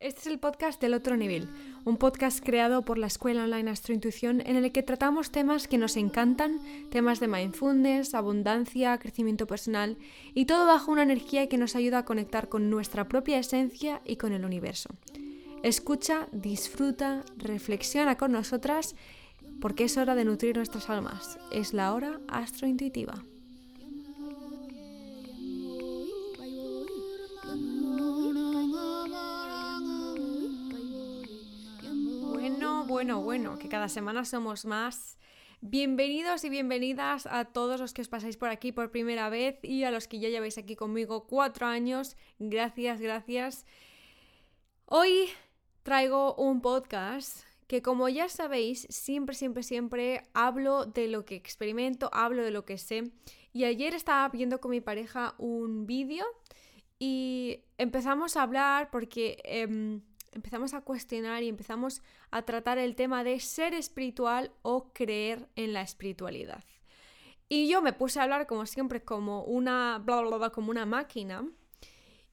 Este es el podcast del otro nivel, un podcast creado por la Escuela Online Astrointuición en el que tratamos temas que nos encantan, temas de mindfulness, abundancia, crecimiento personal y todo bajo una energía que nos ayuda a conectar con nuestra propia esencia y con el universo. Escucha, disfruta, reflexiona con nosotras porque es hora de nutrir nuestras almas. Es la hora astrointuitiva. Bueno, bueno, que cada semana somos más. Bienvenidos y bienvenidas a todos los que os pasáis por aquí por primera vez y a los que ya lleváis aquí conmigo cuatro años. Gracias, gracias. Hoy traigo un podcast que como ya sabéis, siempre, siempre, siempre hablo de lo que experimento, hablo de lo que sé. Y ayer estaba viendo con mi pareja un vídeo y empezamos a hablar porque... Em, empezamos a cuestionar y empezamos a tratar el tema de ser espiritual o creer en la espiritualidad. Y yo me puse a hablar como siempre como una bla bla bla como una máquina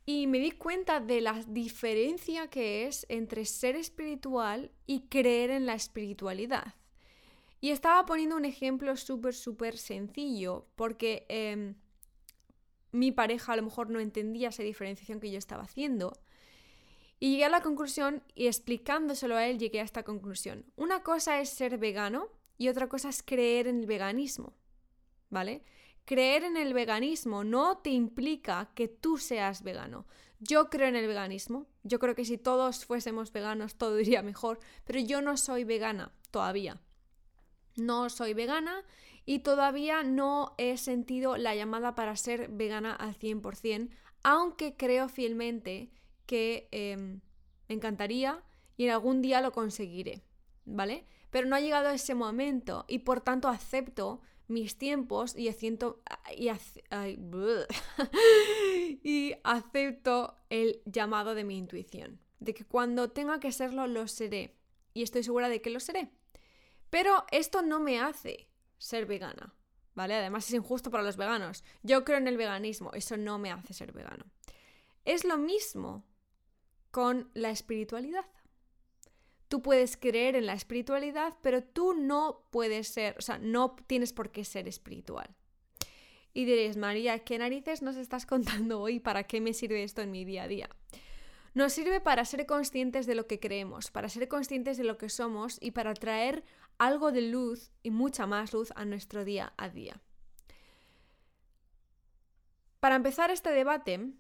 y me di cuenta de la diferencia que es entre ser espiritual y creer en la espiritualidad. Y estaba poniendo un ejemplo súper, súper sencillo, porque em, mi pareja a lo mejor no entendía esa diferenciación que yo estaba haciendo. Y llegué a la conclusión y explicándoselo a él llegué a esta conclusión. Una cosa es ser vegano y otra cosa es creer en el veganismo. ¿Vale? Creer en el veganismo no te implica que tú seas vegano. Yo creo en el veganismo. Yo creo que si todos fuésemos veganos todo iría mejor. Pero yo no soy vegana todavía. No soy vegana y todavía no he sentido la llamada para ser vegana al 100%, aunque creo fielmente que em, me encantaría y en algún día lo conseguiré, ¿vale? Pero no ha llegado ese momento y por tanto acepto mis tiempos y, y, y acepto el llamado de mi intuición, de que cuando tenga que serlo lo seré y estoy segura de que lo seré. Pero esto no me hace ser vegana, ¿vale? Además es injusto para los veganos. Yo creo en el veganismo, eso no me hace ser vegano. Es lo mismo con la espiritualidad. Tú puedes creer en la espiritualidad, pero tú no puedes ser, o sea, no tienes por qué ser espiritual. Y diréis, María, ¿qué narices nos estás contando hoy? ¿Para qué me sirve esto en mi día a día? Nos sirve para ser conscientes de lo que creemos, para ser conscientes de lo que somos y para traer algo de luz y mucha más luz a nuestro día a día. Para empezar este debate,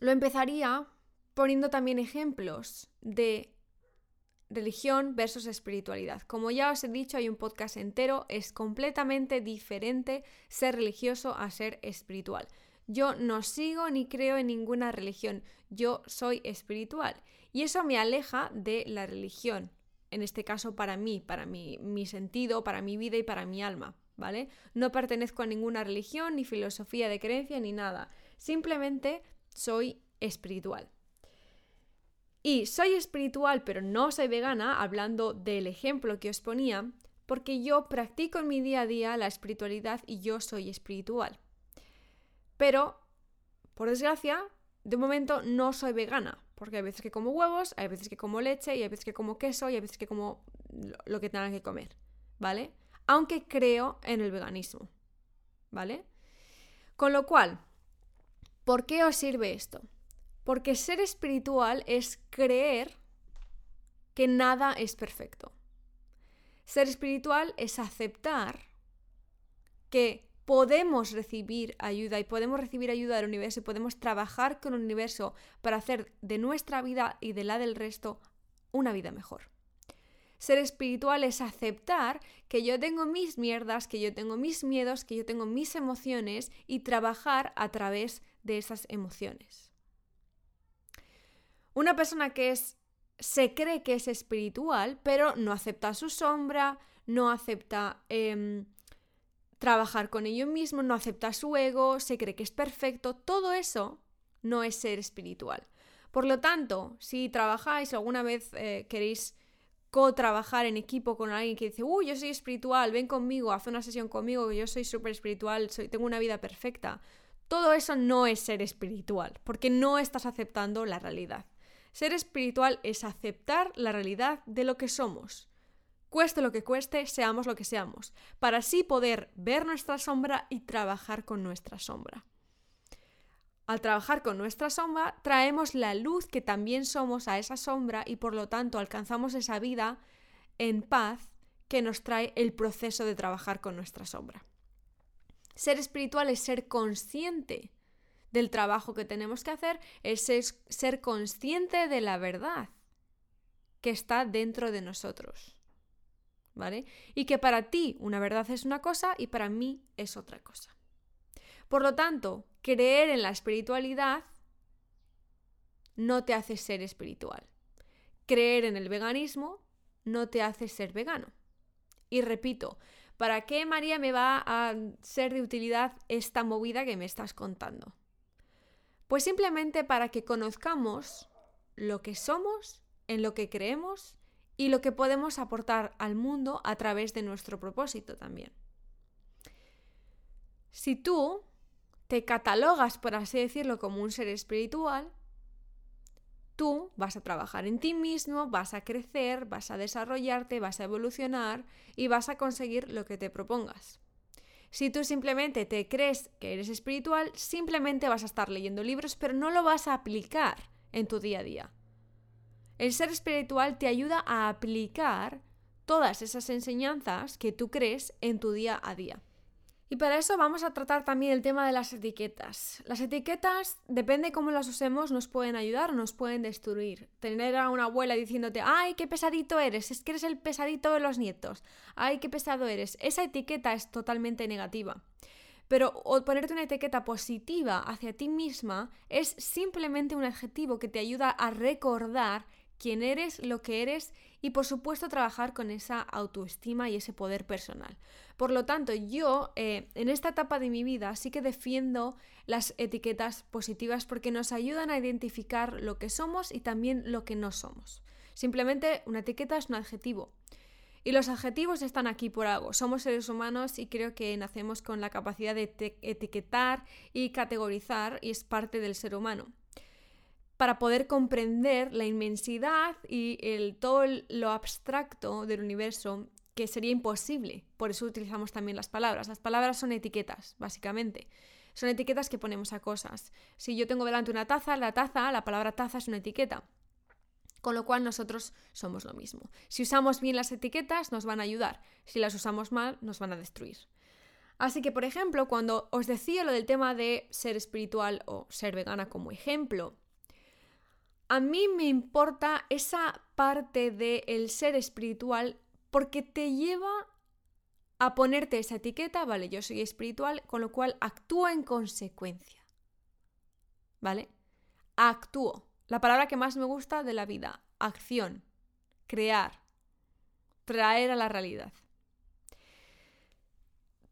lo empezaría poniendo también ejemplos de religión versus espiritualidad. Como ya os he dicho, hay un podcast entero, es completamente diferente ser religioso a ser espiritual. Yo no sigo ni creo en ninguna religión, yo soy espiritual y eso me aleja de la religión, en este caso para mí, para mi, sentido, para mi vida y para mi alma, ¿vale? No pertenezco a ninguna religión, ni filosofía de creencia, ni nada, simplemente soy espiritual. Y soy espiritual, pero no soy vegana, hablando del ejemplo que os ponía, porque yo practico en mi día a día la espiritualidad y yo soy espiritual. Pero, por desgracia, de momento no soy vegana, porque hay veces que como huevos, hay veces que como leche, y hay veces que como queso, y hay veces que como lo que tengan que comer, ¿vale? Aunque creo en el veganismo, ¿vale? Con lo cual, ¿por qué os sirve esto? Porque ser espiritual es creer que nada es perfecto. Ser espiritual es aceptar que podemos recibir ayuda y podemos recibir ayuda del universo y podemos trabajar con el universo para hacer de nuestra vida y de la del resto una vida mejor. Ser espiritual es aceptar que yo tengo mis mierdas, que yo tengo mis miedos, que yo tengo mis emociones y trabajar a través de esas emociones. Una persona que es se cree que es espiritual, pero no acepta su sombra, no acepta em, trabajar con ello mismo, no acepta su ego, se cree que es perfecto, todo eso no es ser espiritual. Por lo tanto, si trabajáis alguna vez eh, queréis co-trabajar en equipo con alguien que dice, uy, yo soy espiritual, ven conmigo, haz una sesión conmigo, yo soy súper espiritual, soy, tengo una vida perfecta. Todo eso no es ser espiritual, porque no estás aceptando la realidad. Ser espiritual es aceptar la realidad de lo que somos. Cueste lo que cueste, seamos lo que seamos, para así poder ver nuestra sombra y trabajar con nuestra sombra. Al trabajar con nuestra sombra, traemos la luz que también somos a esa sombra y por lo tanto alcanzamos esa vida en paz que nos trae el proceso de trabajar con nuestra sombra. Ser espiritual es ser consciente del trabajo que tenemos que hacer, es ser consciente de la verdad que está dentro de nosotros. ¿Vale? Y que para ti una verdad es una cosa y para mí es otra cosa. Por lo tanto, creer en la espiritualidad no te hace ser espiritual. Creer en el veganismo no te hace ser vegano. Y repito, ¿para qué María me va a ser de utilidad esta movida que me estás contando? Pues simplemente para que conozcamos lo que somos, en lo que creemos y lo que podemos aportar al mundo a través de nuestro propósito también. Si tú te catalogas, por así decirlo, como un ser espiritual, tú vas a trabajar en ti mismo, vas a crecer, vas a desarrollarte, vas a evolucionar y vas a conseguir lo que te propongas. Si tú simplemente te crees que eres espiritual, simplemente vas a estar leyendo libros, pero no lo vas a aplicar en tu día a día. El ser espiritual te ayuda a aplicar todas esas enseñanzas que tú crees en tu día a día. Y para eso vamos a tratar también el tema de las etiquetas. Las etiquetas, depende cómo las usemos, nos pueden ayudar o nos pueden destruir. Tener a una abuela diciéndote, ay, qué pesadito eres, es que eres el pesadito de los nietos, ay, qué pesado eres. Esa etiqueta es totalmente negativa. Pero ponerte una etiqueta positiva hacia ti misma es simplemente un adjetivo que te ayuda a recordar quién eres, lo que eres y por supuesto trabajar con esa autoestima y ese poder personal. Por lo tanto, yo eh, en esta etapa de mi vida sí que defiendo las etiquetas positivas porque nos ayudan a identificar lo que somos y también lo que no somos. Simplemente una etiqueta es un adjetivo. Y los adjetivos están aquí por algo. Somos seres humanos y creo que nacemos con la capacidad de etiquetar y categorizar y es parte del ser humano para poder comprender la inmensidad y el, todo lo abstracto del universo que sería imposible. Por eso utilizamos también las palabras. Las palabras son etiquetas, básicamente. Son etiquetas que ponemos a cosas. Si yo tengo delante una taza, la taza, la palabra taza es una etiqueta. Con lo cual nosotros somos lo mismo. Si usamos bien las etiquetas nos van a ayudar. Si las usamos mal nos van a destruir. Así que, por ejemplo, cuando os decía lo del tema de ser espiritual o ser vegana como ejemplo, a mí me importa esa parte del ser espiritual porque te lleva a ponerte esa etiqueta, vale, yo soy espiritual, con lo cual actúa en consecuencia. ¿Vale? Actúo. La palabra que más me gusta de la vida, acción, crear, traer a la realidad.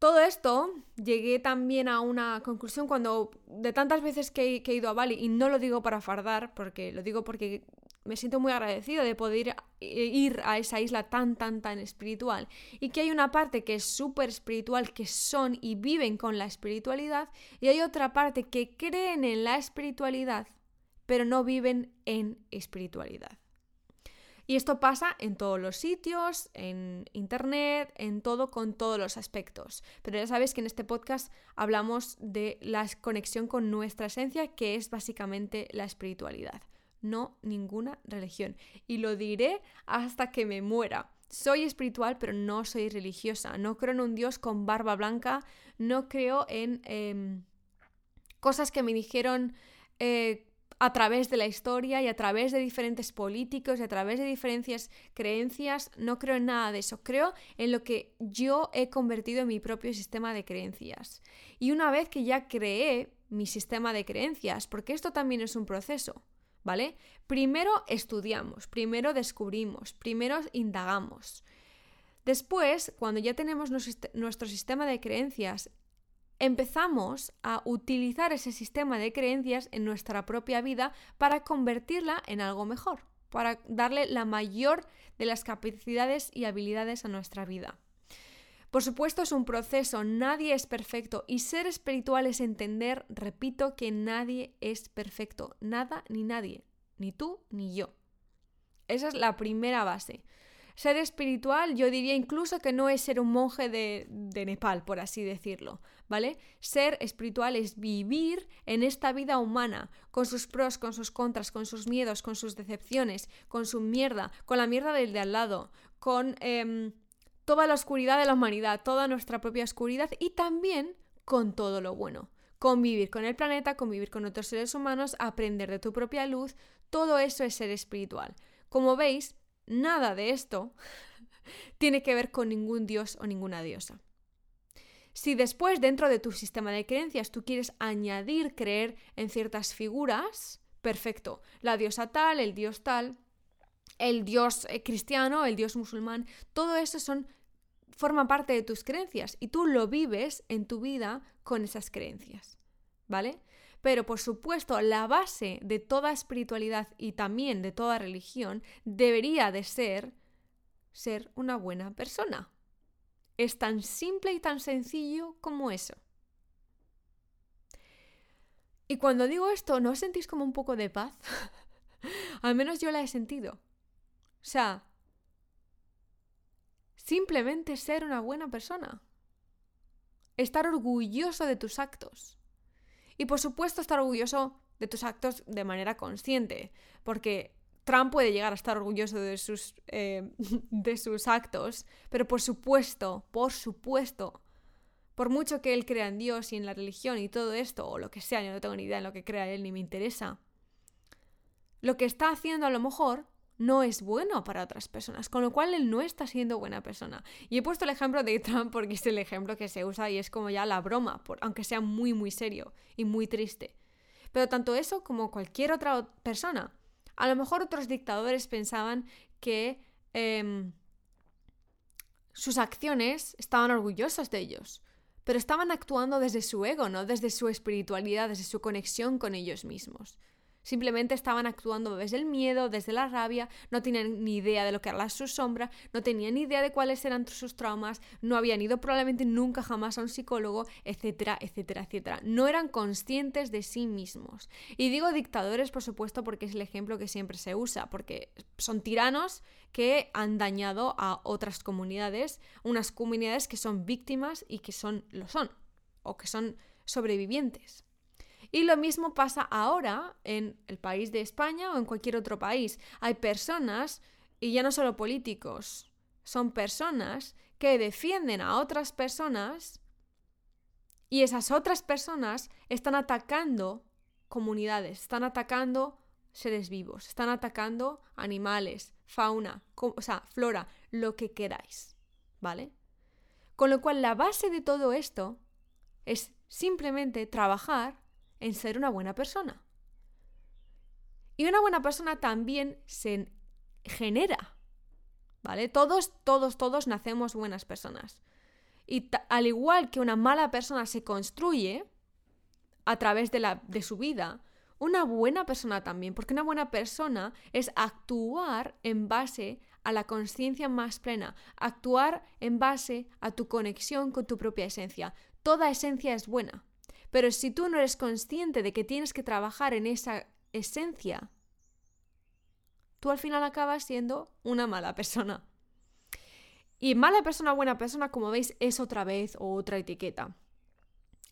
Todo esto llegué también a una conclusión cuando de tantas veces que, he ido a Bali, y no lo digo para fardar, porque lo digo porque me siento muy agradecido de poder ir a esa isla tan, tan, tan espiritual. Y que hay una parte que es súper espiritual, que son y viven con la espiritualidad, y hay otra parte que creen en la espiritualidad, pero no viven en espiritualidad. Y esto pasa en todos los sitios, en internet, en todo, con todos los aspectos. Pero ya sabes que en este podcast hablamos de la conexión con nuestra esencia, que es básicamente la espiritualidad, no ninguna religión. Y lo diré hasta que me muera. Soy espiritual, pero no soy religiosa. No creo en un Dios con barba blanca. No creo en em, cosas que me dijeron eh, a través de la historia y a través de diferentes políticos y a través de diferentes creencias. No creo en nada de eso. Creo en lo que yo he convertido en mi propio sistema de creencias. Y una vez que ya creé mi sistema de creencias, porque esto también es un proceso, ¿vale? Primero estudiamos, primero descubrimos, primero indagamos. Después, cuando ya tenemos nuestro sistema de creencias empezamos a utilizar ese sistema de creencias en nuestra propia vida para convertirla en algo mejor, para darle la mayor de las capacidades y habilidades a nuestra vida. Por supuesto es un proceso, nadie es perfecto y ser espiritual es entender, repito, que nadie es perfecto, nada ni nadie, ni tú ni yo. Esa es la primera base. Ser espiritual, yo diría incluso que no es ser un monje de, de, Nepal, por así decirlo, ¿vale? Ser espiritual es vivir en esta vida humana, con sus pros, con sus contras, con sus miedos, con sus decepciones, con su mierda, con la mierda del de al lado, con em, toda la oscuridad de la humanidad, toda nuestra propia oscuridad y también con todo lo bueno. Convivir con el planeta, convivir con otros seres humanos, aprender de tu propia luz, todo eso es ser espiritual. Como veis, nada de esto tiene que ver con ningún dios o ninguna diosa. Si después dentro de tu sistema de creencias tú quieres añadir creer en ciertas figuras, perfecto. La diosa tal, el dios tal, el dios eh, cristiano, el dios musulmán, todo eso son forma parte de tus creencias y tú lo vives en tu vida con esas creencias, ¿vale? Pero por supuesto, la base de toda espiritualidad y también de toda religión debería de ser ser una buena persona. Es tan simple y tan sencillo como eso. Y cuando digo esto, ¿no os sentís como un poco de paz? Al menos yo la he sentido. O sea, simplemente ser una buena persona. Estar orgulloso de tus actos. Y por supuesto estar orgulloso de tus actos de manera consciente, porque Trump puede llegar a estar orgulloso de sus, eh, de sus actos, pero por supuesto, por supuesto, por mucho que él crea en Dios y en la religión y todo esto, o lo que sea, yo no tengo ni idea en lo que crea él ni me interesa, lo que está haciendo a lo mejor no es bueno para otras personas, con lo cual él no está siendo buena persona. Y he puesto el ejemplo de Trump porque es el ejemplo que se usa y es como ya la broma, aunque sea muy, muy serio y muy triste. Pero tanto eso como cualquier otra persona. A lo mejor otros dictadores pensaban que em, sus acciones estaban orgullosos de ellos, pero estaban actuando desde su ego, no desde su espiritualidad, desde su conexión con ellos mismos. Simplemente estaban actuando desde el miedo, desde la rabia, no tenían ni idea de lo que era su sombra, no tenían ni idea de cuáles eran sus traumas, no habían ido probablemente nunca jamás a un psicólogo, etcétera, etcétera, etcétera. No eran conscientes de sí mismos. Y digo dictadores, por supuesto, porque es el ejemplo que siempre se usa, porque son tiranos que han dañado a otras comunidades, unas comunidades que son víctimas y que son lo son, o que son sobrevivientes. Y lo mismo pasa ahora en el país de España o en cualquier otro país. Hay personas, y ya no solo políticos, son personas que defienden a otras personas y esas otras personas están atacando comunidades, están atacando seres vivos, están atacando animales, fauna, o sea, flora, lo que queráis, ¿vale? Con lo cual la base de todo esto es simplemente trabajar en ser una buena persona. Y una buena persona también se genera, ¿vale? Todos, todos, todos nacemos buenas personas. Y al igual que una mala persona se construye a través de, la, de su vida, una buena persona también, porque una buena persona es actuar en base a la conciencia más plena, actuar en base a tu conexión con tu propia esencia. Toda esencia es buena. Pero si tú no eres consciente de que tienes que trabajar en esa esencia, tú al final acabas siendo una mala persona. Y mala persona, buena persona, como veis, es otra vez otra etiqueta.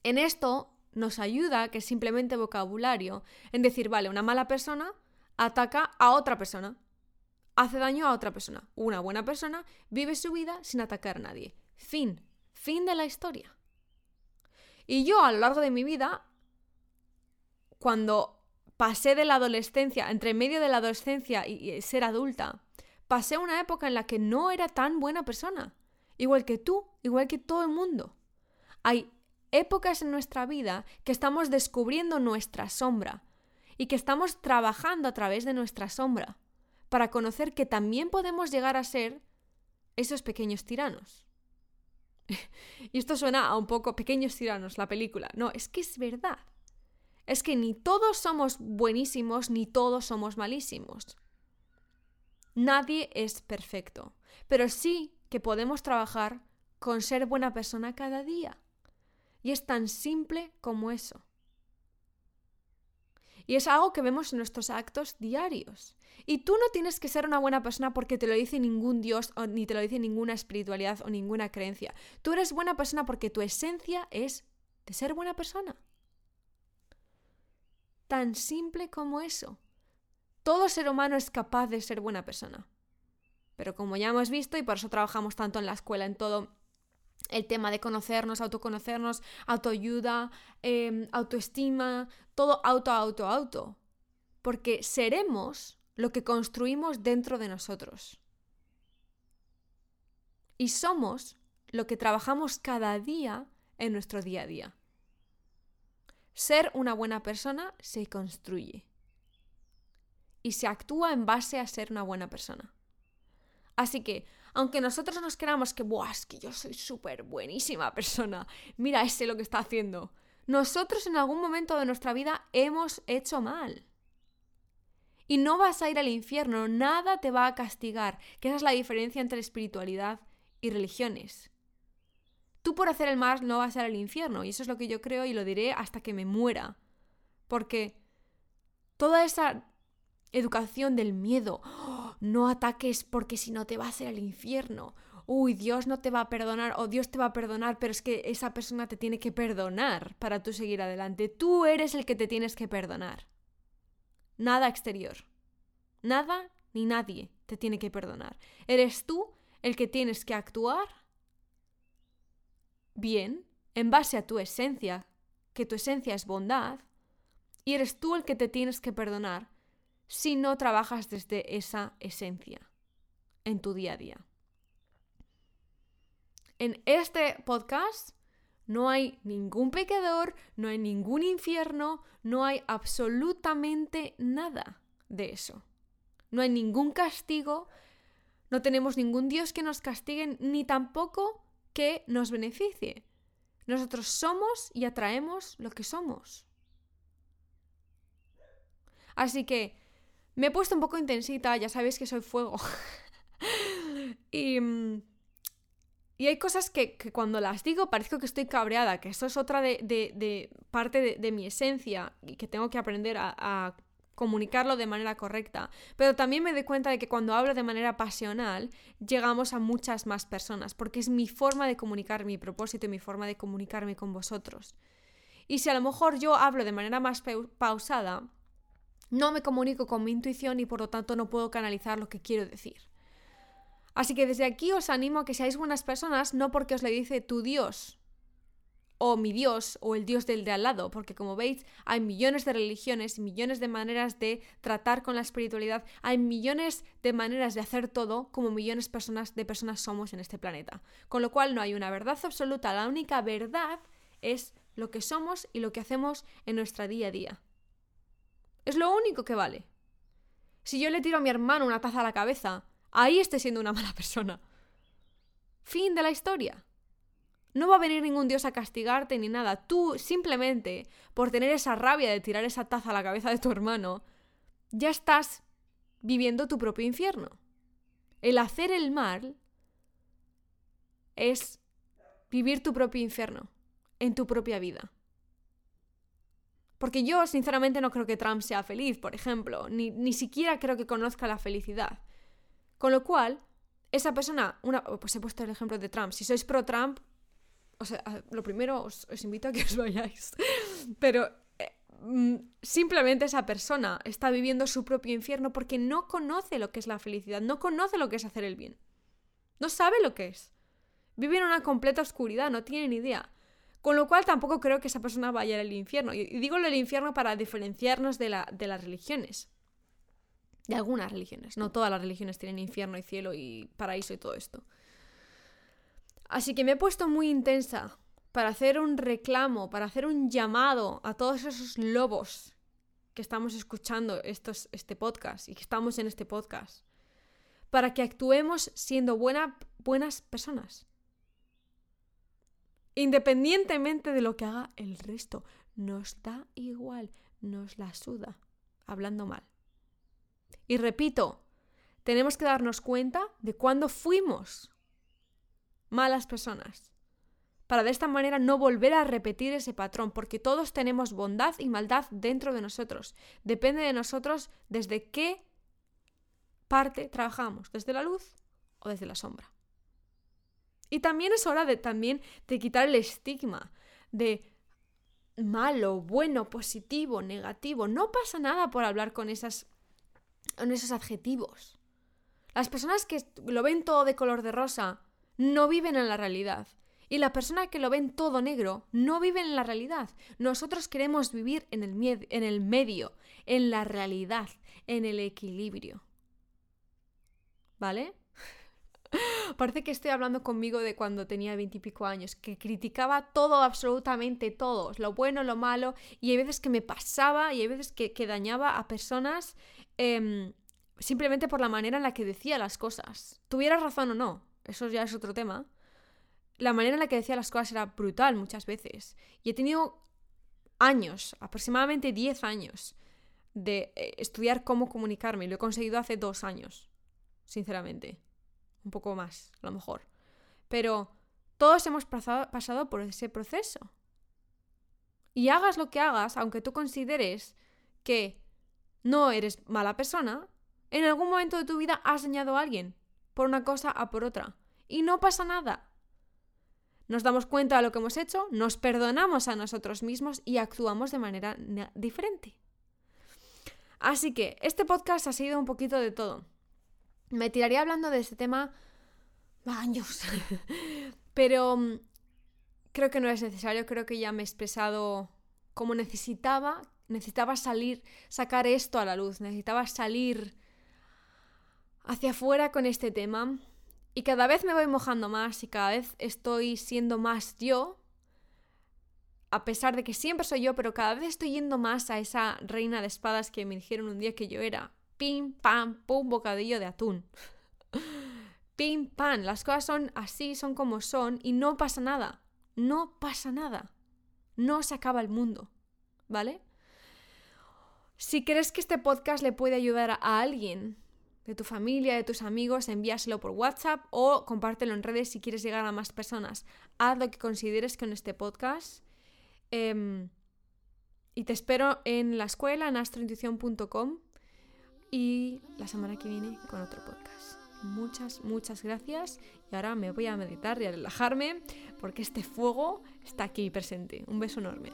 En esto nos ayuda, que es simplemente vocabulario, en decir, vale, una mala persona ataca a otra persona, hace daño a otra persona. Una buena persona vive su vida sin atacar a nadie. Fin. Fin de la historia. Y yo a lo largo de mi vida, cuando pasé de la adolescencia, entre medio de la adolescencia y ser adulta, pasé una época en la que no era tan buena persona. Igual que tú, igual que todo el mundo. Hay épocas en nuestra vida que estamos descubriendo nuestra sombra y que estamos trabajando a través de nuestra sombra para conocer que también podemos llegar a ser esos pequeños tiranos. y esto suena a un poco pequeños tiranos, la película. No, es que es verdad. Es que ni todos somos buenísimos ni todos somos malísimos. Nadie es perfecto, pero sí que podemos trabajar con ser buena persona cada día. Y es tan simple como eso. Y es algo que vemos en nuestros actos diarios. Y tú no tienes que ser una buena persona porque te lo dice ningún Dios ni te lo dice ninguna espiritualidad o ninguna creencia. Tú eres buena persona porque tu esencia es de ser buena persona. Tan simple como eso. Todo ser humano es capaz de ser buena persona. Pero como ya hemos visto, y por eso trabajamos tanto en la escuela, en todo el tema de conocernos, autoconocernos, autoayuda, em, autoestima, todo auto, auto, auto. Porque seremos lo que construimos dentro de nosotros. Y somos lo que trabajamos cada día en nuestro día a día. Ser una buena persona se construye. Y se actúa en base a ser una buena persona. Así que, aunque nosotros nos creamos que, Buah, es que yo soy súper buenísima persona, mira ese lo que está haciendo. Nosotros en algún momento de nuestra vida hemos hecho mal. Y no vas a ir al infierno, nada te va a castigar, que esa es la diferencia entre espiritualidad y religiones. Tú por hacer el mal no vas a ir al infierno, y eso es lo que yo creo y lo diré hasta que me muera. Porque toda esa educación del miedo, ¡oh! No ataques porque si no te vas a ir al infierno, uy, Dios no te va a perdonar o Dios te va a perdonar, pero es que esa persona te tiene que perdonar para tú seguir adelante. Tú eres el que te tienes que perdonar nada exterior. Nada ni nadie te tiene que perdonar. Eres tú el que tienes que actuar bien, en base a tu esencia, que tu esencia es bondad, y eres tú el que te tienes que perdonar si no trabajas desde esa esencia en tu día a día. En este podcast no hay ningún pecador, no hay ningún infierno, no hay absolutamente nada de eso. No hay ningún castigo, no tenemos ningún Dios que nos castigue, ni tampoco que nos beneficie. Nosotros somos y atraemos lo que somos. Así que me he puesto un poco intensita, ya sabéis que soy fuego. y mm, y hay cosas que, cuando las digo parezco que estoy cabreada, que eso es otra de, parte de, mi esencia y que tengo que aprender a, a, comunicarlo de manera correcta. Pero también me doy cuenta de que cuando hablo de manera pasional llegamos a muchas más personas, porque es mi forma de comunicar mi propósito y mi forma de comunicarme con vosotros. Y si a lo mejor yo hablo de manera más pausada, no me comunico con mi intuición y por lo tanto no puedo canalizar lo que quiero decir. Así que desde aquí os animo a que seáis buenas personas, no porque os le dice tu Dios o mi Dios o el Dios del de al lado, porque como veis hay millones de religiones, millones de maneras de tratar con la espiritualidad, hay millones de maneras de hacer todo como millones de personas, de personas somos en este planeta. Con lo cual no hay una verdad absoluta, la única verdad es lo que somos y lo que hacemos en nuestra día a día. Es lo único que vale. Si yo le tiro a mi hermano una taza a la cabeza ahí esté siendo una mala persona. Fin de la historia. No va a venir ningún dios a castigarte ni nada. Tú simplemente, por tener esa rabia de tirar esa taza a la cabeza de tu hermano, ya estás viviendo tu propio infierno. El hacer el mal es vivir tu propio infierno en tu propia vida. Porque yo, sinceramente, no creo que Trump sea feliz, por ejemplo, ni, ni siquiera creo que conozca la felicidad. Con lo cual, esa persona, una, pues he puesto el ejemplo de Trump, si sois pro Trump, o sea, lo primero os, invito a que os vayáis, pero eh, mm, simplemente esa persona está viviendo su propio infierno porque no conoce lo que es la felicidad, no conoce lo que es hacer el bien, no sabe lo que es, vive en una completa oscuridad, no tiene ni idea. Con lo cual tampoco creo que esa persona vaya al infierno. Y digo el infierno para diferenciarnos de, la, de las religiones de algunas religiones. No todas las religiones tienen infierno y cielo y paraíso y todo esto. Así que me he puesto muy intensa para hacer un reclamo, para hacer un llamado a todos esos lobos que estamos escuchando este podcast y que estamos en este podcast. Para que actuemos siendo buena, buenas personas. Independientemente de lo que haga el resto. Nos da igual, nos la suda. Hablando mal. Y repito, tenemos que darnos cuenta de cuándo fuimos malas personas para de esta manera no volver a repetir ese patrón, porque todos tenemos bondad y maldad dentro de nosotros. Depende de nosotros desde qué parte trabajamos, desde la luz o desde la sombra. Y también es hora de también de quitar el estigma de malo, bueno, positivo, negativo. No pasa nada por hablar con esas con esos adjetivos. Las personas que lo ven todo de color de rosa no viven en la realidad. Y la persona que lo ven todo negro no vive en la realidad. Nosotros queremos vivir en el, en el medio, en la realidad, en el equilibrio. ¿Vale? Parece que estoy hablando conmigo de cuando tenía veintipico años, que criticaba todo, absolutamente todo, lo bueno, lo malo, y hay veces que me pasaba y hay veces que, dañaba a personas em, simplemente por la manera en la que decía las cosas. Tuviera razón o no, eso ya es otro tema la manera en la que decía las cosas era brutal muchas veces. Y he tenido años, aproximadamente 10 años, de eh, estudiar cómo comunicarme. Lo he conseguido hace dos años, sinceramente. Un poco más, a lo mejor. Pero todos hemos pasado, pasado por ese proceso. Y hagas lo que hagas, aunque tú consideres que no eres mala persona, en algún momento de tu vida has dañado a alguien, por una cosa o por otra. Y no pasa nada nos damos cuenta de lo que hemos hecho, nos perdonamos a nosotros mismos y actuamos de manera diferente. Así que este podcast ha sido un poquito de todo. Me tiraría hablando de este tema años, pero mm, creo que no es necesario, creo que ya me he expresado como necesitaba, necesitaba salir, sacar esto a la luz, necesitaba salir hacia afuera con este tema y cada vez me voy mojando más y cada vez estoy siendo más yo, a pesar de que siempre soy yo, pero cada vez estoy yendo más a esa reina de espadas que me dijeron un día que yo era. Pim, pam, pum, bocadillo de atún. Pim, pam, las cosas son así, son como son y no pasa nada. No pasa nada. No se acaba el mundo. ¿Vale? Si crees que este podcast le puede ayudar a alguien de tu familia, de tus amigos, envíaselo por WhatsApp o compártelo en redes si quieres llegar a más personas. Haz lo que consideres con este podcast. Em, y te espero en la escuela, en astrointuición.com y la semana que viene con otro podcast. Muchas, muchas gracias y ahora me voy a meditar y a relajarme porque este fuego está aquí presente. Un beso enorme.